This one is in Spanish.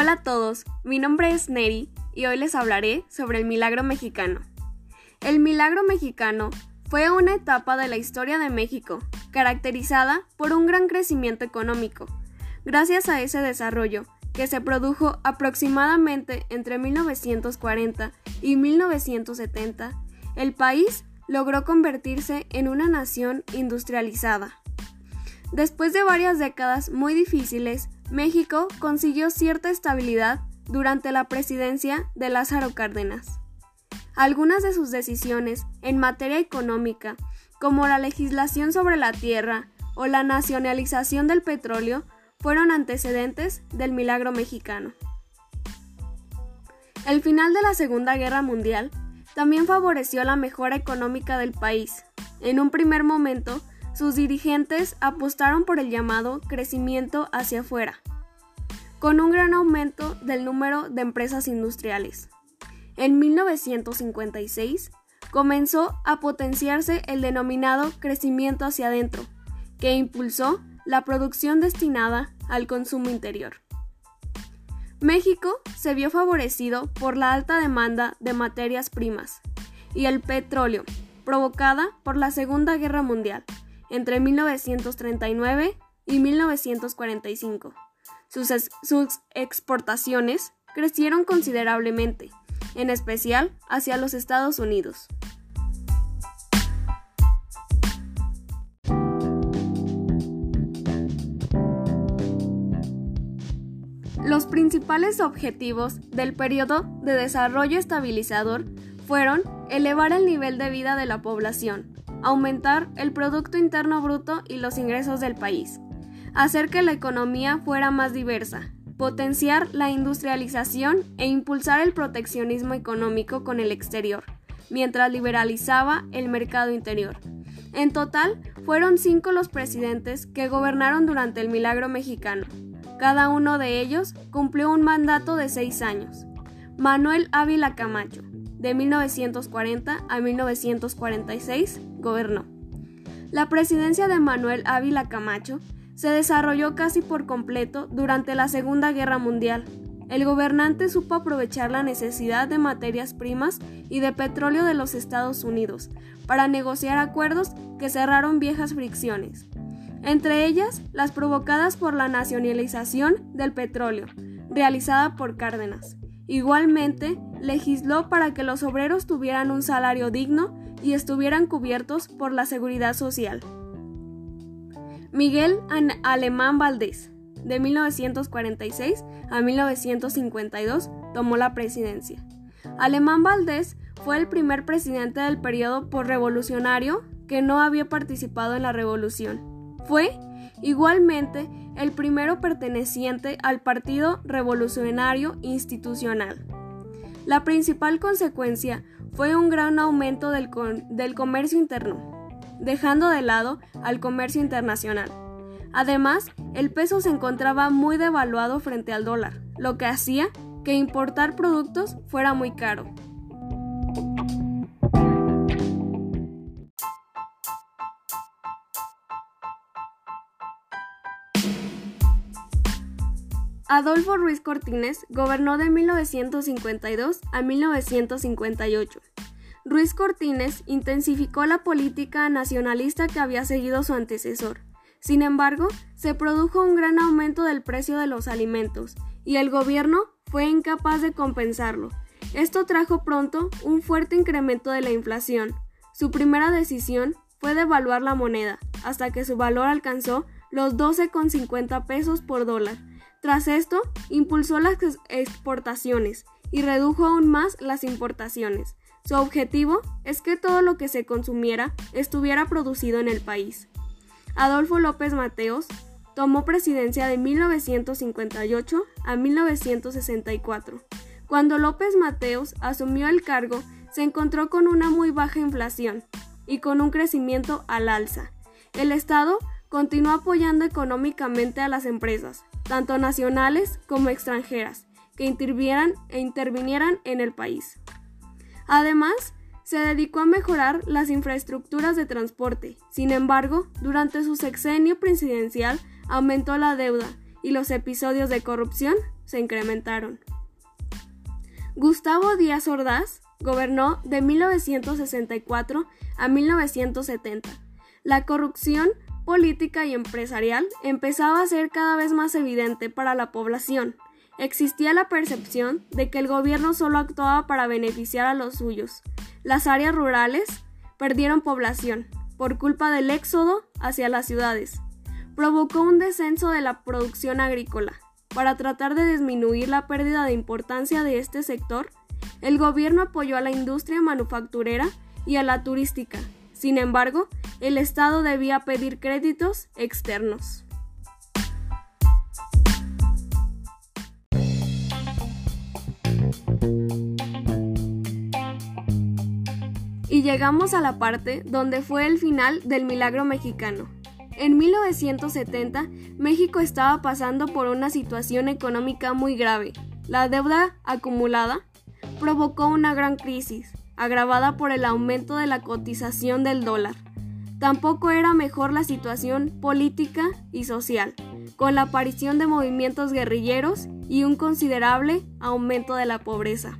Hola a todos, mi nombre es Neri y hoy les hablaré sobre el milagro mexicano. El milagro mexicano fue una etapa de la historia de México, caracterizada por un gran crecimiento económico. Gracias a ese desarrollo, que se produjo aproximadamente entre 1940 y 1970, el país logró convertirse en una nación industrializada. Después de varias décadas muy difíciles, México consiguió cierta estabilidad durante la presidencia de Lázaro Cárdenas. Algunas de sus decisiones en materia económica, como la legislación sobre la tierra o la nacionalización del petróleo, fueron antecedentes del milagro mexicano. El final de la Segunda Guerra Mundial también favoreció la mejora económica del país. En un primer momento, sus dirigentes apostaron por el llamado crecimiento hacia afuera, con un gran aumento del número de empresas industriales. En 1956 comenzó a potenciarse el denominado crecimiento hacia adentro, que impulsó la producción destinada al consumo interior. México se vio favorecido por la alta demanda de materias primas y el petróleo, provocada por la Segunda Guerra Mundial, entre 1939 y 1945. Sus, sus, exportaciones crecieron considerablemente, en especial hacia los Estados Unidos. Los principales objetivos del periodo de desarrollo estabilizador fueron elevar el nivel de vida de la población, aumentar el Producto Interno Bruto y los ingresos del país, hacer que la economía fuera más diversa, potenciar la industrialización e impulsar el proteccionismo económico con el exterior, mientras liberalizaba el mercado interior. En total, fueron cinco los presidentes que gobernaron durante el milagro mexicano. Cada uno de ellos cumplió un mandato de seis años. Manuel Ávila Camacho, de 1940 a 1946, gobernó. La presidencia de Manuel Ávila Camacho se desarrolló casi por completo durante la Segunda Guerra Mundial. El gobernante supo aprovechar la necesidad de materias primas y de petróleo de los Estados Unidos para negociar acuerdos que cerraron viejas fricciones, entre ellas las provocadas por la nacionalización del petróleo, realizada por Cárdenas. Igualmente, legisló para que los obreros tuvieran un salario digno y estuvieran cubiertos por la seguridad social. Miguel Alemán Valdés, de 1946 a 1952, tomó la presidencia. Alemán Valdés fue el primer presidente del periodo revolucionario que no había participado en la revolución. Fue, igualmente, el primero perteneciente al Partido Revolucionario Institucional. La principal consecuencia fue un gran aumento del, del comercio interno, dejando de lado al comercio internacional. Además, el peso se encontraba muy devaluado frente al dólar, lo que hacía que importar productos fuera muy caro. Adolfo Ruiz Cortines gobernó de 1952 a 1958. Ruiz Cortines intensificó la política nacionalista que había seguido su antecesor. Sin embargo, se produjo un gran aumento del precio de los alimentos y el gobierno fue incapaz de compensarlo. Esto trajo pronto un fuerte incremento de la inflación. Su primera decisión fue devaluar la moneda, hasta que su valor alcanzó los 12,50 pesos por dólar tras esto, impulsó las exportaciones y redujo aún más las importaciones. Su objetivo es que todo lo que se consumiera estuviera producido en el país. Adolfo López Mateos tomó presidencia de 1958 a 1964. Cuando López Mateos asumió el cargo, se encontró con una muy baja inflación y con un crecimiento al alza. El Estado continuó apoyando económicamente a las empresas, tanto nacionales como extranjeras, que intervieran e intervinieran en el país. Además, se dedicó a mejorar las infraestructuras de transporte. Sin embargo, durante su sexenio presidencial aumentó la deuda y los episodios de corrupción se incrementaron. Gustavo Díaz Ordaz gobernó de 1964 a 1970. La corrupción política y empresarial empezaba a ser cada vez más evidente para la población. Existía la percepción de que el gobierno solo actuaba para beneficiar a los suyos. Las áreas rurales perdieron población por culpa del éxodo hacia las ciudades. Provocó un descenso de la producción agrícola. Para tratar de disminuir la pérdida de importancia de este sector, el gobierno apoyó a la industria manufacturera y a la turística. Sin embargo, el Estado debía pedir créditos externos. Y llegamos a la parte donde fue el final del milagro mexicano. En 1970, México estaba pasando por una situación económica muy grave. La deuda acumulada provocó una gran crisis, agravada por el aumento de la cotización del dólar. Tampoco era mejor la situación política y social, con la aparición de movimientos guerrilleros y un considerable aumento de la pobreza.